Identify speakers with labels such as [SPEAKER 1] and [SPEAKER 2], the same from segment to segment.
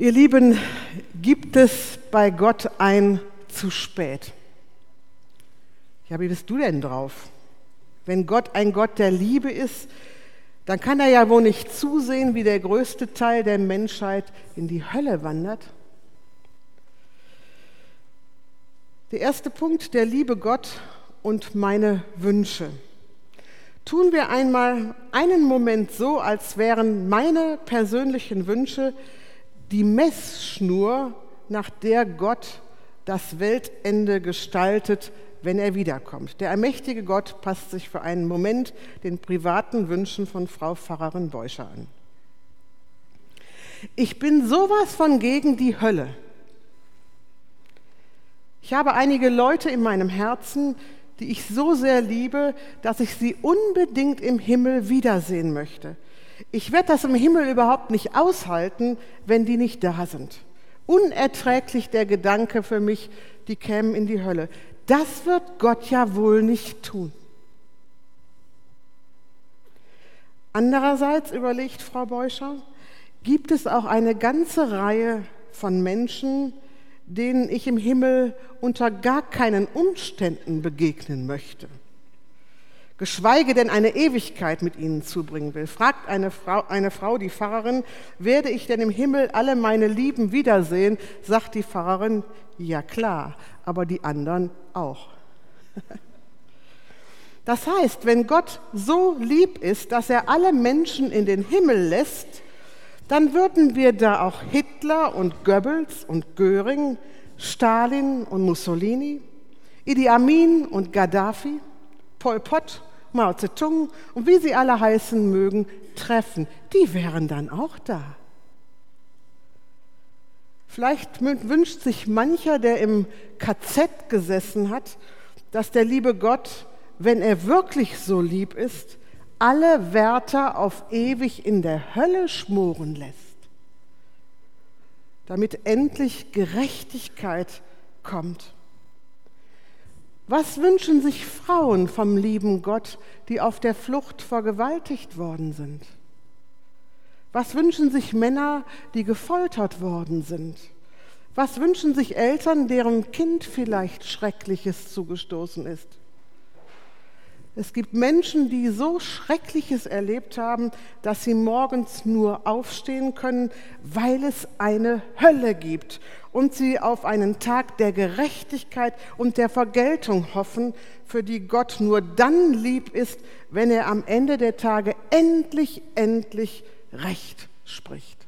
[SPEAKER 1] Ihr Lieben, gibt es bei Gott ein zu spät? Ja, wie bist du denn drauf? Wenn Gott ein Gott der Liebe ist, dann kann er ja wohl nicht zusehen, wie der größte Teil der Menschheit in die Hölle wandert. Der erste Punkt, der liebe Gott und meine Wünsche. Tun wir einmal einen Moment so, als wären meine persönlichen Wünsche die Messschnur, nach der Gott das Weltende gestaltet, wenn er wiederkommt. Der allmächtige Gott passt sich für einen Moment den privaten Wünschen von Frau Pfarrerin Beuscher an. Ich bin sowas von gegen die Hölle. Ich habe einige Leute in meinem Herzen, die ich so sehr liebe, dass ich sie unbedingt im Himmel wiedersehen möchte. Ich werde das im Himmel überhaupt nicht aushalten, wenn die nicht da sind. Unerträglich der Gedanke für mich, die kämen in die Hölle. Das wird Gott ja wohl nicht tun. Andererseits überlegt Frau Beuscher, gibt es auch eine ganze Reihe von Menschen, denen ich im Himmel unter gar keinen Umständen begegnen möchte geschweige denn eine Ewigkeit mit ihnen zubringen will. Fragt eine Frau, eine Frau die Pfarrerin, werde ich denn im Himmel alle meine Lieben wiedersehen? Sagt die Pfarrerin, ja klar, aber die anderen auch. Das heißt, wenn Gott so lieb ist, dass er alle Menschen in den Himmel lässt, dann würden wir da auch Hitler und Goebbels und Göring, Stalin und Mussolini, Idi Amin und Gaddafi, Pol Pot Mao Zedong und wie sie alle heißen mögen, treffen. Die wären dann auch da. Vielleicht wünscht sich mancher, der im KZ gesessen hat, dass der liebe Gott, wenn er wirklich so lieb ist, alle Wärter auf ewig in der Hölle schmoren lässt, damit endlich Gerechtigkeit kommt. Was wünschen sich Frauen vom lieben Gott, die auf der Flucht vergewaltigt worden sind? Was wünschen sich Männer, die gefoltert worden sind? Was wünschen sich Eltern, deren Kind vielleicht Schreckliches zugestoßen ist? Es gibt Menschen, die so Schreckliches erlebt haben, dass sie morgens nur aufstehen können, weil es eine Hölle gibt und sie auf einen Tag der Gerechtigkeit und der Vergeltung hoffen, für die Gott nur dann lieb ist, wenn er am Ende der Tage endlich, endlich Recht spricht.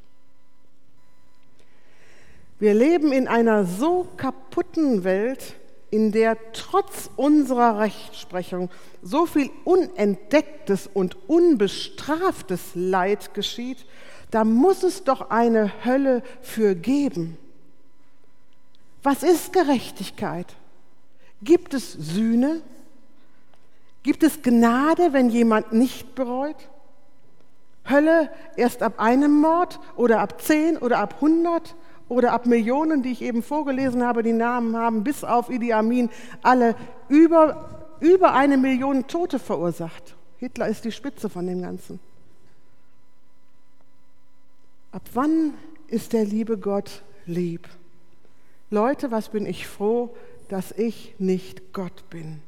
[SPEAKER 1] Wir leben in einer so kaputten Welt, in der trotz unserer Rechtsprechung so viel unentdecktes und unbestraftes Leid geschieht, da muss es doch eine Hölle für geben. Was ist Gerechtigkeit? Gibt es Sühne? Gibt es Gnade, wenn jemand nicht bereut? Hölle erst ab einem Mord oder ab zehn oder ab hundert? Oder ab Millionen, die ich eben vorgelesen habe, die Namen haben, bis auf Idi Amin, alle über, über eine Million Tote verursacht. Hitler ist die Spitze von dem Ganzen. Ab wann ist der liebe Gott lieb? Leute, was bin ich froh, dass ich nicht Gott bin,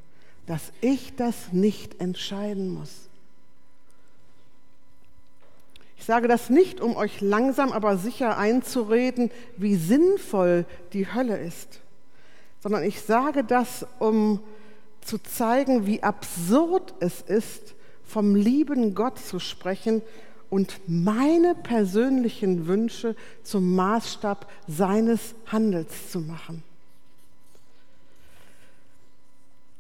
[SPEAKER 1] dass ich das nicht entscheiden muss. Ich sage das nicht, um euch langsam aber sicher einzureden, wie sinnvoll die Hölle ist, sondern ich sage das, um zu zeigen, wie absurd es ist, vom lieben Gott zu sprechen und meine persönlichen Wünsche zum Maßstab seines Handels zu machen.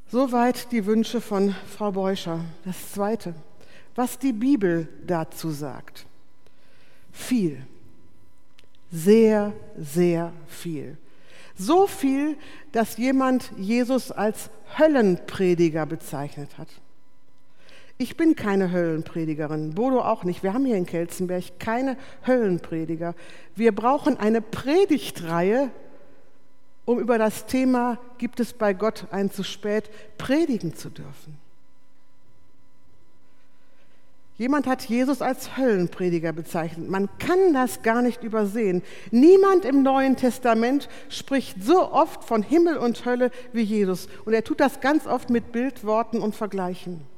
[SPEAKER 1] Soweit die Wünsche von Frau Beuscher. Das Zweite, was die Bibel dazu sagt. Viel. Sehr, sehr viel. So viel, dass jemand Jesus als Höllenprediger bezeichnet hat. Ich bin keine Höllenpredigerin, Bodo auch nicht. Wir haben hier in Kelzenberg keine Höllenprediger. Wir brauchen eine Predigtreihe, um über das Thema Gibt es bei Gott ein zu spät predigen zu dürfen. Jemand hat Jesus als Höllenprediger bezeichnet. Man kann das gar nicht übersehen. Niemand im Neuen Testament spricht so oft von Himmel und Hölle wie Jesus. Und er tut das ganz oft mit Bildworten und Vergleichen.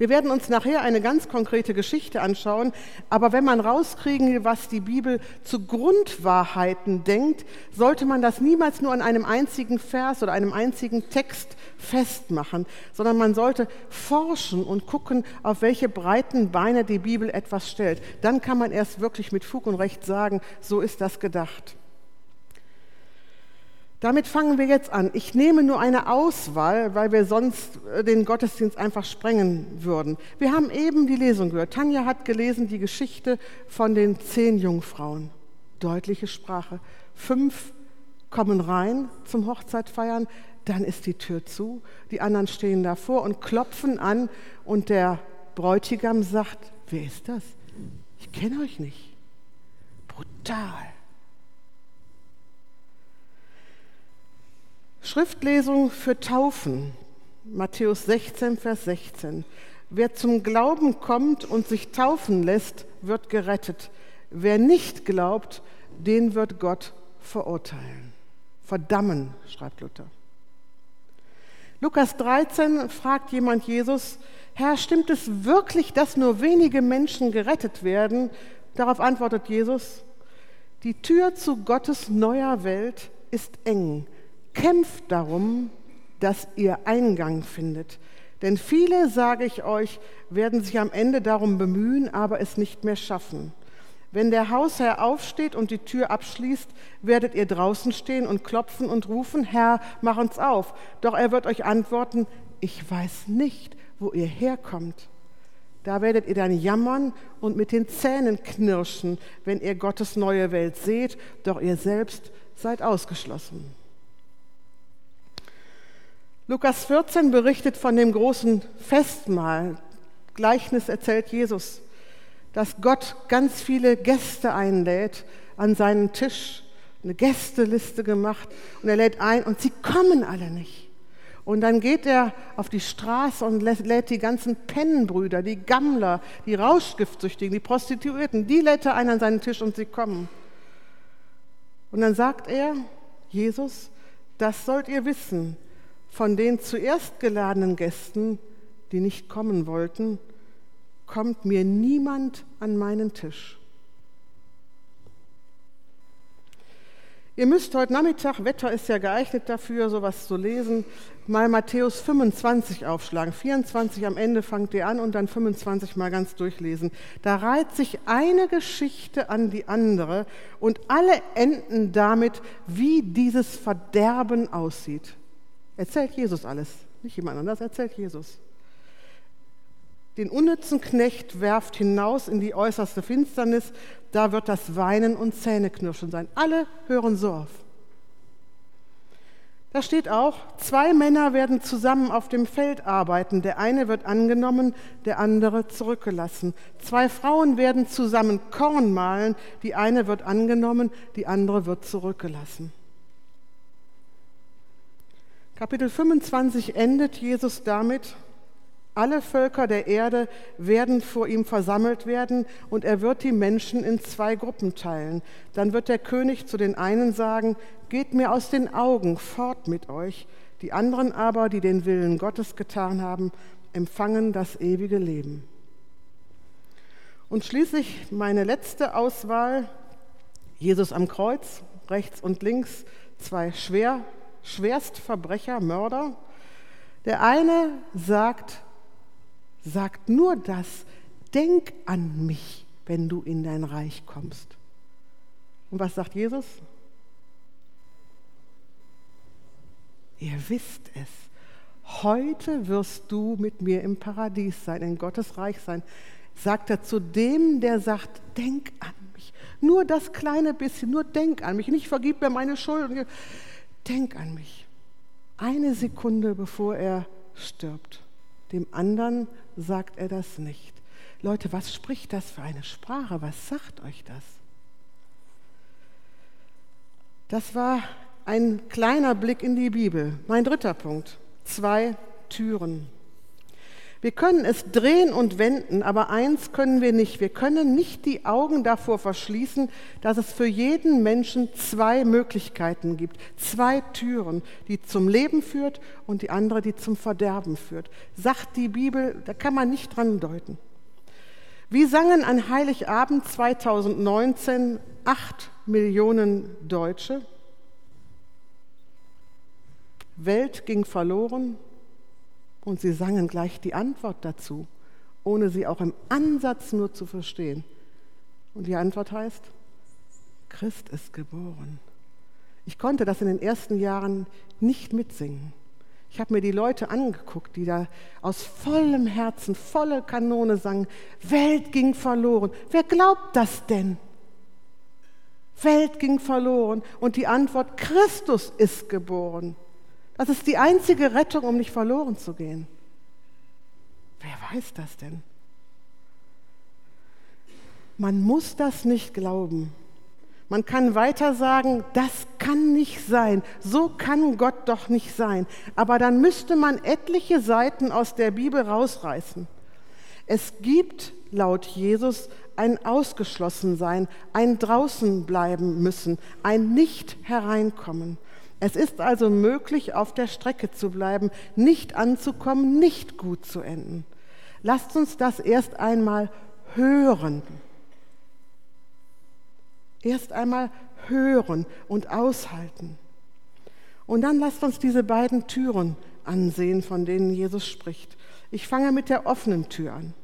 [SPEAKER 1] Wir werden uns nachher eine ganz konkrete Geschichte anschauen, aber wenn man rauskriegen will, was die Bibel zu Grundwahrheiten denkt, sollte man das niemals nur an einem einzigen Vers oder einem einzigen Text festmachen, sondern man sollte forschen und gucken, auf welche breiten Beine die Bibel etwas stellt. Dann kann man erst wirklich mit Fug und Recht sagen, so ist das gedacht. Damit fangen wir jetzt an. Ich nehme nur eine Auswahl, weil wir sonst äh, den Gottesdienst einfach sprengen würden. Wir haben eben die Lesung gehört. Tanja hat gelesen die Geschichte von den zehn Jungfrauen. Deutliche Sprache. Fünf kommen rein zum Hochzeit feiern, dann ist die Tür zu, die anderen stehen davor und klopfen an und der Bräutigam sagt, wer ist das? Ich kenne euch nicht. Brutal. Schriftlesung für Taufen, Matthäus 16, Vers 16. Wer zum Glauben kommt und sich taufen lässt, wird gerettet. Wer nicht glaubt, den wird Gott verurteilen. Verdammen, schreibt Luther. Lukas 13 fragt jemand Jesus, Herr, stimmt es wirklich, dass nur wenige Menschen gerettet werden? Darauf antwortet Jesus, die Tür zu Gottes neuer Welt ist eng Kämpft darum, dass ihr Eingang findet. Denn viele, sage ich euch, werden sich am Ende darum bemühen, aber es nicht mehr schaffen. Wenn der Hausherr aufsteht und die Tür abschließt, werdet ihr draußen stehen und klopfen und rufen, Herr, mach uns auf. Doch er wird euch antworten, ich weiß nicht, wo ihr herkommt. Da werdet ihr dann jammern und mit den Zähnen knirschen, wenn ihr Gottes neue Welt seht, doch ihr selbst seid ausgeschlossen. Lukas 14 berichtet von dem großen Festmahl. Gleichnis erzählt Jesus, dass Gott ganz viele Gäste einlädt an seinen Tisch, eine Gästeliste gemacht und er lädt ein und sie kommen alle nicht. Und dann geht er auf die Straße und lädt die ganzen Pennenbrüder, die Gammler, die Rauschgiftsüchtigen, die Prostituierten, die lädt er ein an seinen Tisch und sie kommen. Und dann sagt er, Jesus, das sollt ihr wissen, von den zuerst geladenen Gästen, die nicht kommen wollten, kommt mir niemand an meinen Tisch. Ihr müsst heute Nachmittag, Wetter ist ja geeignet dafür, sowas zu lesen, mal Matthäus 25 aufschlagen. 24 am Ende fangt ihr an und dann 25 mal ganz durchlesen. Da reiht sich eine Geschichte an die andere und alle enden damit, wie dieses Verderben aussieht. Erzählt Jesus alles, nicht jemand anders, erzählt Jesus. Den unnützen Knecht werft hinaus in die äußerste Finsternis, da wird das Weinen und Zähneknirschen sein. Alle hören so auf. Da steht auch, zwei Männer werden zusammen auf dem Feld arbeiten. Der eine wird angenommen, der andere zurückgelassen. Zwei Frauen werden zusammen Korn mahlen. Die eine wird angenommen, die andere wird zurückgelassen. Kapitel 25 endet Jesus damit, alle Völker der Erde werden vor ihm versammelt werden und er wird die Menschen in zwei Gruppen teilen. Dann wird der König zu den einen sagen, geht mir aus den Augen, fort mit euch. Die anderen aber, die den Willen Gottes getan haben, empfangen das ewige Leben. Und schließlich meine letzte Auswahl, Jesus am Kreuz, rechts und links, zwei schwer Schwerstverbrecher, Mörder. Der eine sagt, sagt nur das, denk an mich, wenn du in dein Reich kommst. Und was sagt Jesus? Ihr wisst es. Heute wirst du mit mir im Paradies sein, in Gottes Reich sein. Sagt er zu dem, der sagt, denk an mich. Nur das kleine bisschen, nur denk an mich. Nicht vergib mir meine Schuld denk an mich. Eine Sekunde bevor er stirbt. Dem anderen sagt er das nicht. Leute, was spricht das für eine Sprache? Was sagt euch das? Das war ein kleiner Blick in die Bibel. Mein dritter Punkt. Zwei Türen. Wir können es drehen und wenden, aber eins können wir nicht. Wir können nicht die Augen davor verschließen, dass es für jeden Menschen zwei Möglichkeiten gibt, zwei Türen, die zum Leben führt und die andere, die zum Verderben führt. Sagt die Bibel, da kann man nicht dran deuten. Wie sangen an Heiligabend 2019 acht Millionen Deutsche? Welt ging verloren, und sie sangen gleich die Antwort dazu, ohne sie auch im Ansatz nur zu verstehen. Und die Antwort heißt, Christ ist geboren. Ich konnte das in den ersten Jahren nicht mitsingen. Ich habe mir die Leute angeguckt, die da aus vollem Herzen, volle Kanone sangen, Welt ging verloren. Wer glaubt das denn? Welt ging verloren und die Antwort, Christus ist geboren. Das ist die einzige Rettung, um nicht verloren zu gehen. Wer weiß das denn? Man muss das nicht glauben. Man kann weiter sagen, das kann nicht sein, so kann Gott doch nicht sein. Aber dann müsste man etliche Seiten aus der Bibel rausreißen. Es gibt laut Jesus ein Ausgeschlossensein, ein draußen bleiben müssen, ein nicht hereinkommen. Es ist also möglich, auf der Strecke zu bleiben, nicht anzukommen, nicht gut zu enden. Lasst uns das erst einmal hören. Erst einmal hören und aushalten. Und dann lasst uns diese beiden Türen ansehen, von denen Jesus spricht. Ich fange mit der offenen Tür an.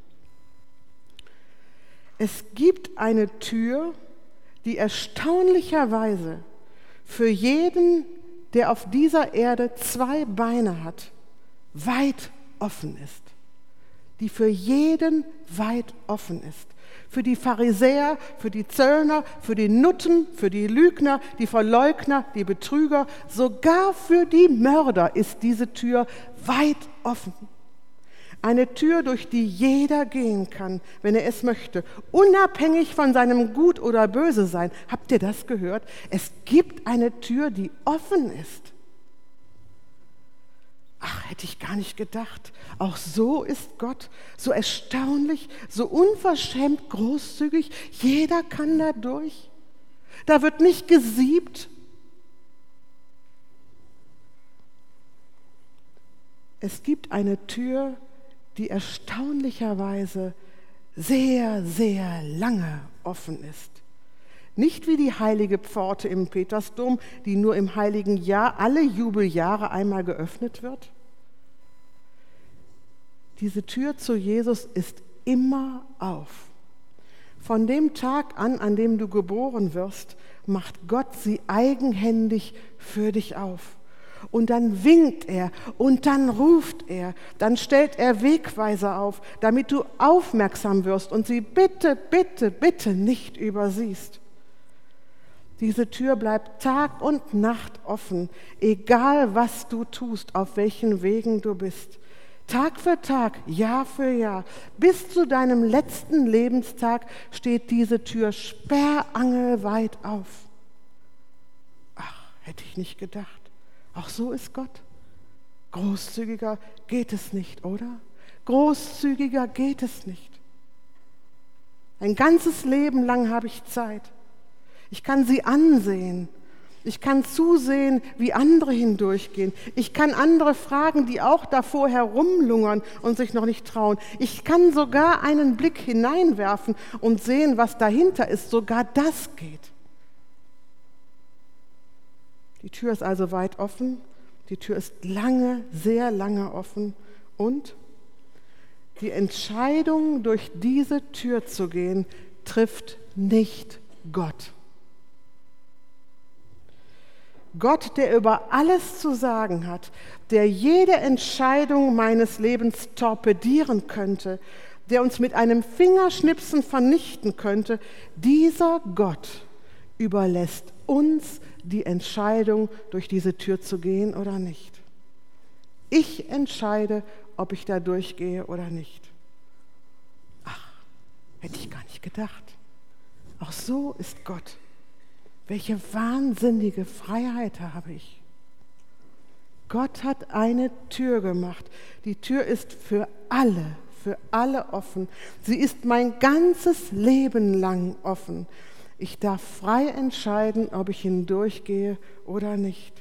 [SPEAKER 1] Es gibt eine Tür, die erstaunlicherweise für jeden der auf dieser Erde zwei Beine hat, weit offen ist, die für jeden weit offen ist. Für die Pharisäer, für die Zöllner, für die Nutten, für die Lügner, die Verleugner, die Betrüger, sogar für die Mörder ist diese Tür weit offen. Eine Tür, durch die jeder gehen kann, wenn er es möchte, unabhängig von seinem Gut oder Böse sein. Habt ihr das gehört? Es gibt eine Tür, die offen ist. Ach, hätte ich gar nicht gedacht. Auch so ist Gott, so erstaunlich, so unverschämt großzügig. Jeder kann da durch. Da wird nicht gesiebt. Es gibt eine Tür, die erstaunlicherweise sehr, sehr lange offen ist. Nicht wie die heilige Pforte im Petersdom, die nur im heiligen Jahr alle Jubeljahre einmal geöffnet wird. Diese Tür zu Jesus ist immer auf. Von dem Tag an, an dem du geboren wirst, macht Gott sie eigenhändig für dich auf. Und dann winkt er und dann ruft er, dann stellt er Wegweiser auf, damit du aufmerksam wirst und sie bitte, bitte, bitte nicht übersiehst. Diese Tür bleibt Tag und Nacht offen, egal was du tust, auf welchen Wegen du bist. Tag für Tag, Jahr für Jahr, bis zu deinem letzten Lebenstag steht diese Tür sperrangelweit auf. Ach, hätte ich nicht gedacht. Auch so ist Gott. Großzügiger geht es nicht, oder? Großzügiger geht es nicht. Ein ganzes Leben lang habe ich Zeit. Ich kann sie ansehen. Ich kann zusehen, wie andere hindurchgehen. Ich kann andere fragen, die auch davor herumlungern und sich noch nicht trauen. Ich kann sogar einen Blick hineinwerfen und sehen, was dahinter ist. Sogar das geht. Die Tür ist also weit offen, die Tür ist lange, sehr lange offen und die Entscheidung, durch diese Tür zu gehen, trifft nicht Gott. Gott, der über alles zu sagen hat, der jede Entscheidung meines Lebens torpedieren könnte, der uns mit einem Fingerschnipsen vernichten könnte, dieser Gott überlässt uns die Entscheidung, durch diese Tür zu gehen oder nicht. Ich entscheide, ob ich da durchgehe oder nicht. Ach, hätte ich gar nicht gedacht. Auch so ist Gott. Welche wahnsinnige Freiheit habe ich. Gott hat eine Tür gemacht. Die Tür ist für alle, für alle offen. Sie ist mein ganzes Leben lang offen. Ich darf frei entscheiden, ob ich hindurchgehe oder nicht.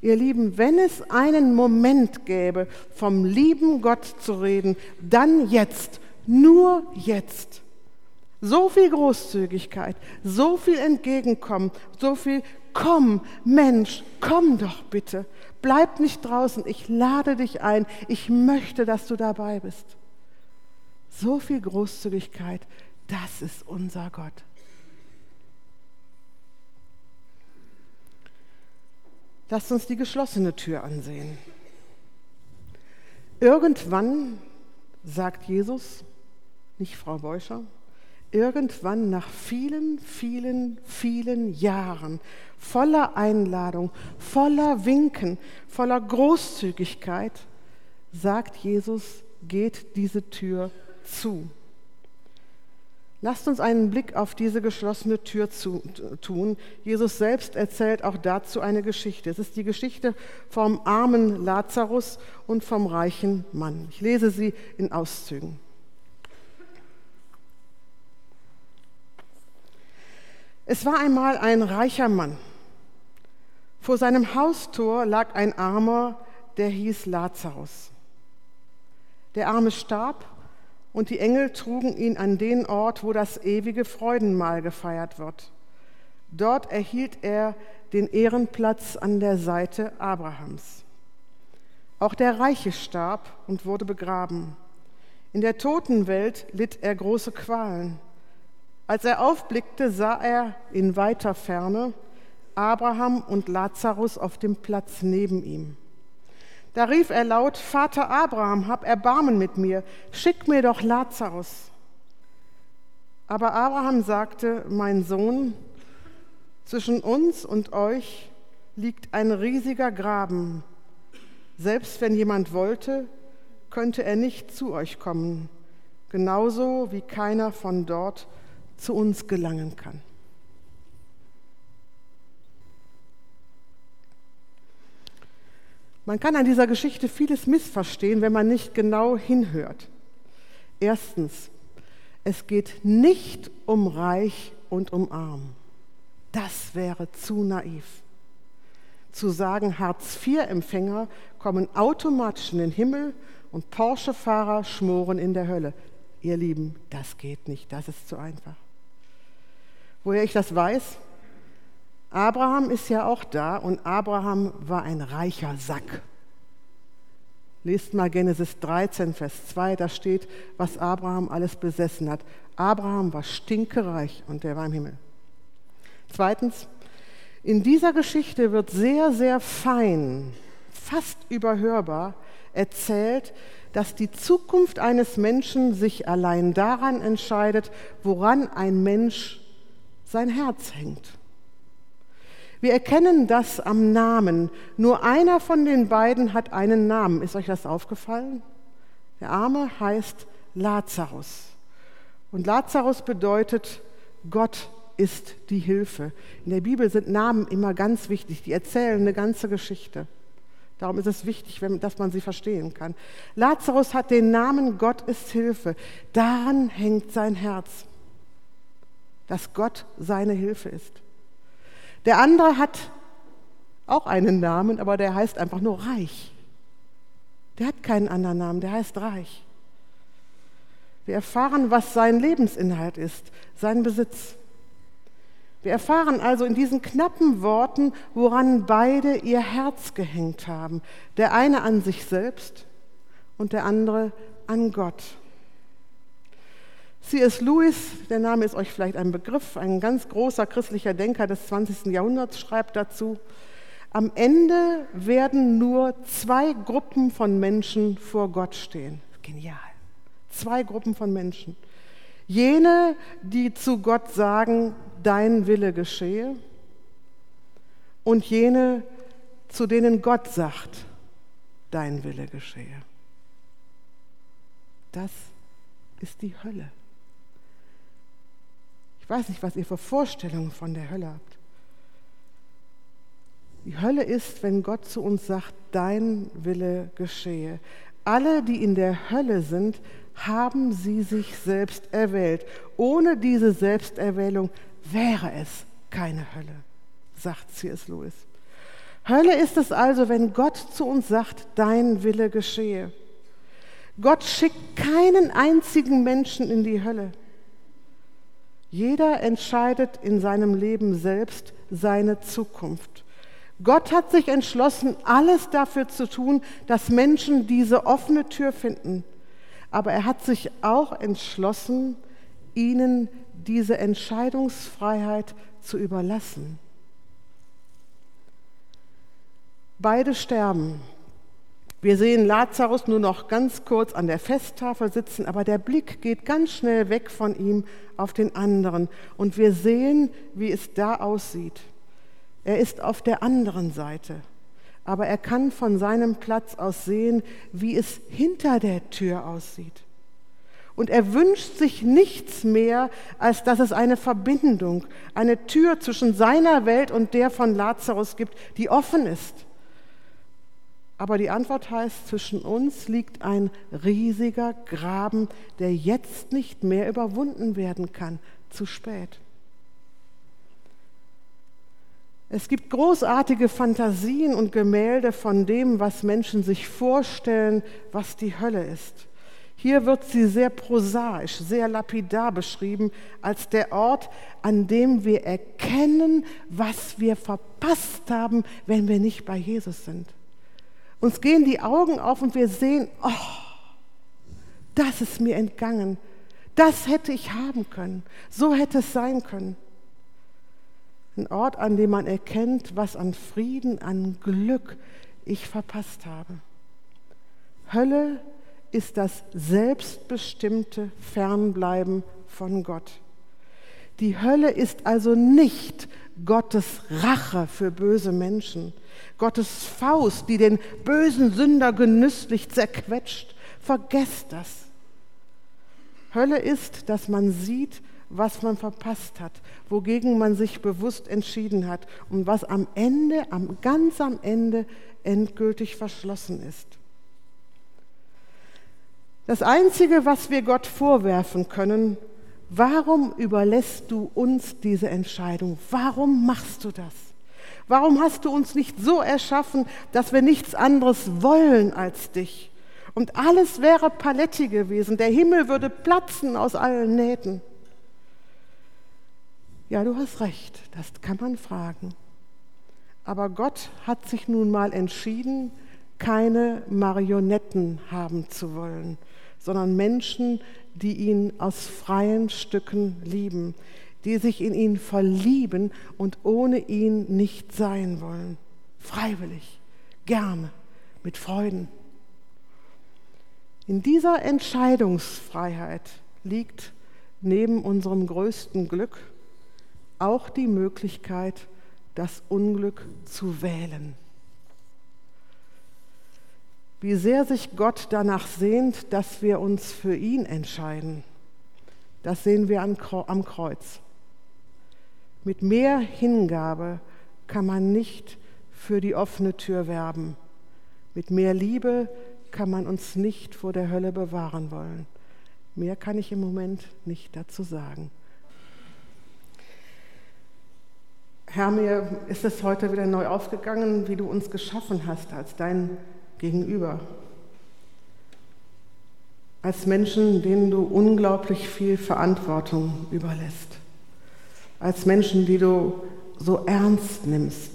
[SPEAKER 1] Ihr Lieben, wenn es einen Moment gäbe, vom lieben Gott zu reden, dann jetzt, nur jetzt. So viel Großzügigkeit, so viel Entgegenkommen, so viel Komm, Mensch, komm doch bitte. Bleib nicht draußen, ich lade dich ein, ich möchte, dass du dabei bist. So viel Großzügigkeit, das ist unser Gott. Lasst uns die geschlossene Tür ansehen. Irgendwann, sagt Jesus, nicht Frau Beuscher, irgendwann nach vielen, vielen, vielen Jahren voller Einladung, voller Winken, voller Großzügigkeit, sagt Jesus, geht diese Tür zu. Lasst uns einen Blick auf diese geschlossene Tür zu, tun. Jesus selbst erzählt auch dazu eine Geschichte. Es ist die Geschichte vom armen Lazarus und vom reichen Mann. Ich lese sie in Auszügen. Es war einmal ein reicher Mann. Vor seinem Haustor lag ein Armer, der hieß Lazarus. Der Arme starb und die Engel trugen ihn an den Ort, wo das ewige Freudenmahl gefeiert wird. Dort erhielt er den Ehrenplatz an der Seite Abrahams. Auch der Reiche starb und wurde begraben. In der Totenwelt litt er große Qualen. Als er aufblickte, sah er in weiter Ferne Abraham und Lazarus auf dem Platz neben ihm. Da rief er laut, Vater Abraham, hab Erbarmen mit mir, schick mir doch Lazarus. Aber Abraham sagte, mein Sohn, zwischen uns und euch liegt ein riesiger Graben. Selbst wenn jemand wollte, könnte er nicht zu euch kommen, genauso wie keiner von dort zu uns gelangen kann. Man kann an dieser Geschichte vieles missverstehen, wenn man nicht genau hinhört. Erstens, es geht nicht um reich und um arm. Das wäre zu naiv. Zu sagen, Hartz-IV-Empfänger kommen automatisch in den Himmel und Porsche-Fahrer schmoren in der Hölle. Ihr Lieben, das geht nicht, das ist zu einfach. Woher ich das weiß? Abraham ist ja auch da und Abraham war ein reicher Sack. Lest mal Genesis 13, Vers 2, da steht, was Abraham alles besessen hat. Abraham war stinkereich und der war im Himmel. Zweitens, in dieser Geschichte wird sehr, sehr fein, fast überhörbar erzählt, dass die Zukunft eines Menschen sich allein daran entscheidet, woran ein Mensch sein Herz hängt. Wir erkennen das am Namen. Nur einer von den beiden hat einen Namen. Ist euch das aufgefallen? Der Arme heißt Lazarus. Und Lazarus bedeutet, Gott ist die Hilfe. In der Bibel sind Namen immer ganz wichtig. Die erzählen eine ganze Geschichte. Darum ist es wichtig, dass man sie verstehen kann. Lazarus hat den Namen Gott ist Hilfe. Daran hängt sein Herz, dass Gott seine Hilfe ist. Der andere hat auch einen Namen, aber der heißt einfach nur Reich. Der hat keinen anderen Namen, der heißt Reich. Wir erfahren, was sein Lebensinhalt ist, sein Besitz. Wir erfahren also in diesen knappen Worten, woran beide ihr Herz gehängt haben. Der eine an sich selbst und der andere an Gott. C.S. Lewis, der Name ist euch vielleicht ein Begriff, ein ganz großer christlicher Denker des 20. Jahrhunderts, schreibt dazu, am Ende werden nur zwei Gruppen von Menschen vor Gott stehen. Genial. Zwei Gruppen von Menschen. Jene, die zu Gott sagen, dein Wille geschehe, und jene, zu denen Gott sagt, dein Wille geschehe. Das ist die Hölle. Ich weiß nicht, was ihr für Vorstellungen von der Hölle habt. Die Hölle ist, wenn Gott zu uns sagt, dein Wille geschehe. Alle, die in der Hölle sind, haben sie sich selbst erwählt. Ohne diese Selbsterwählung wäre es keine Hölle, sagt C.S. Lewis. Hölle ist es also, wenn Gott zu uns sagt, dein Wille geschehe. Gott schickt keinen einzigen Menschen in die Hölle. Jeder entscheidet in seinem Leben selbst seine Zukunft. Gott hat sich entschlossen, alles dafür zu tun, dass Menschen diese offene Tür finden. Aber er hat sich auch entschlossen, ihnen diese Entscheidungsfreiheit zu überlassen. Beide sterben. Wir sehen Lazarus nur noch ganz kurz an der Festtafel sitzen, aber der Blick geht ganz schnell weg von ihm auf den anderen und wir sehen, wie es da aussieht. Er ist auf der anderen Seite, aber er kann von seinem Platz aus sehen, wie es hinter der Tür aussieht. Und er wünscht sich nichts mehr, als dass es eine Verbindung, eine Tür zwischen seiner Welt und der von Lazarus gibt, die offen ist. Aber die Antwort heißt, zwischen uns liegt ein riesiger Graben, der jetzt nicht mehr überwunden werden kann. Zu spät. Es gibt großartige Fantasien und Gemälde von dem, was Menschen sich vorstellen, was die Hölle ist. Hier wird sie sehr prosaisch, sehr lapidar beschrieben als der Ort, an dem wir erkennen, was wir verpasst haben, wenn wir nicht bei Jesus sind. Uns gehen die Augen auf und wir sehen, oh, das ist mir entgangen. Das hätte ich haben können. So hätte es sein können. Ein Ort, an dem man erkennt, was an Frieden, an Glück ich verpasst habe. Hölle ist das selbstbestimmte Fernbleiben von Gott. Die Hölle ist also nicht Gottes Rache für böse Menschen, Gottes Faust, die den bösen Sünder genüsslich zerquetscht. Vergesst das. Hölle ist, dass man sieht, was man verpasst hat, wogegen man sich bewusst entschieden hat und was am Ende, am ganz am Ende endgültig verschlossen ist. Das Einzige, was wir Gott vorwerfen können, warum überlässt du uns diese Entscheidung? Warum machst du das? Warum hast du uns nicht so erschaffen, dass wir nichts anderes wollen als dich? Und alles wäre Paletti gewesen, der Himmel würde platzen aus allen Nähten. Ja, du hast recht, das kann man fragen. Aber Gott hat sich nun mal entschieden, keine Marionetten haben zu wollen, sondern Menschen, die ihn aus freien Stücken lieben, die sich in ihn verlieben und ohne ihn nicht sein wollen. Freiwillig, gerne, mit Freuden. In dieser Entscheidungsfreiheit liegt neben unserem größten Glück auch die Möglichkeit, das Unglück zu wählen. Wie sehr sich Gott danach sehnt, dass wir uns für ihn entscheiden, das sehen wir am Kreuz. Mit mehr Hingabe kann man nicht für die offene Tür werben. Mit mehr Liebe kann man uns nicht vor der Hölle bewahren wollen. Mehr kann ich im Moment nicht dazu sagen. Herr, mir ist es heute wieder neu aufgegangen, wie du uns geschaffen hast als dein gegenüber. Als Menschen, denen du unglaublich viel Verantwortung überlässt. Als Menschen, die du so ernst nimmst.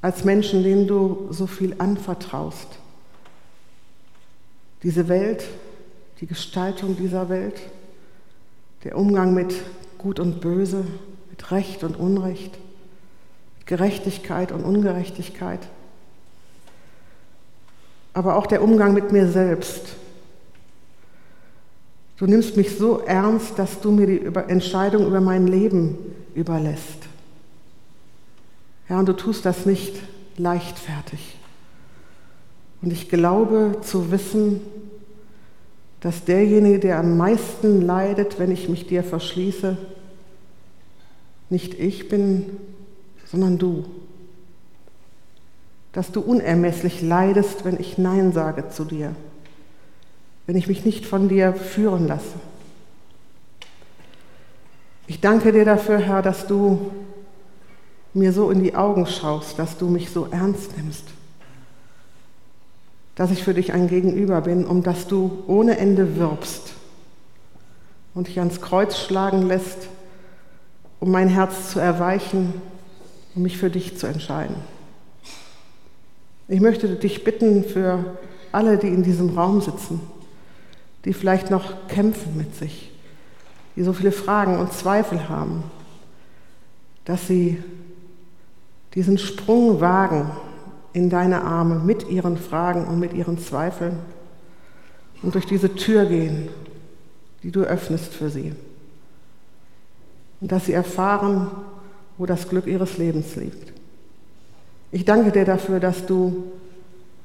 [SPEAKER 1] Als Menschen, denen du so viel anvertraust. Diese Welt, die Gestaltung dieser Welt, der Umgang mit Gut und Böse, mit Recht und Unrecht, mit Gerechtigkeit und Ungerechtigkeit aber auch der Umgang mit mir selbst. Du nimmst mich so ernst, dass du mir die Entscheidung über mein Leben überlässt. Ja, und du tust das nicht leichtfertig. Und ich glaube zu wissen, dass derjenige, der am meisten leidet, wenn ich mich dir verschließe, nicht ich bin, sondern du. dass du unermesslich leidest, wenn ich Nein sage zu dir, wenn ich mich nicht von dir führen lasse. Ich danke dir dafür, Herr, dass du mir so in die Augen schaust, dass du mich so ernst nimmst, dass ich für dich ein Gegenüber bin, um das du ohne Ende wirbst und dich ans Kreuz schlagen lässt, um mein Herz zu erweichen, um mich für dich zu entscheiden. Ich möchte dich bitten für alle, die in diesem Raum sitzen, die vielleicht noch kämpfen mit sich, die so viele Fragen und Zweifel haben, dass sie diesen Sprung wagen in deine Arme mit ihren Fragen und mit ihren Zweifeln und durch diese Tür gehen, die du öffnest für sie. Und dass sie erfahren, wo das Glück ihres Lebens liegt. Ich danke dir dafür, dass du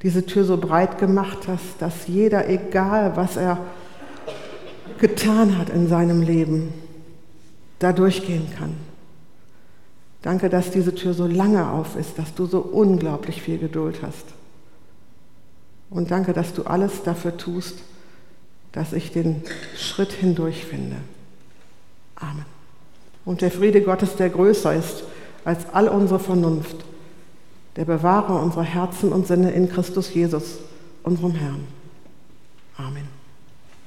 [SPEAKER 1] diese Tür so breit gemacht hast, dass jeder, egal was er getan hat in seinem Leben, da durchgehen kann. Danke, dass diese Tür so lange auf ist, dass du so unglaublich viel Geduld hast. Und danke, dass du alles dafür tust, dass ich den Schritt hindurch finde. Amen. Und der Friede Gottes, der größer ist als all unsere Vernunft, der bewahre unsere Herzen und Sinne in Christus Jesus, unserem Herrn. Amen.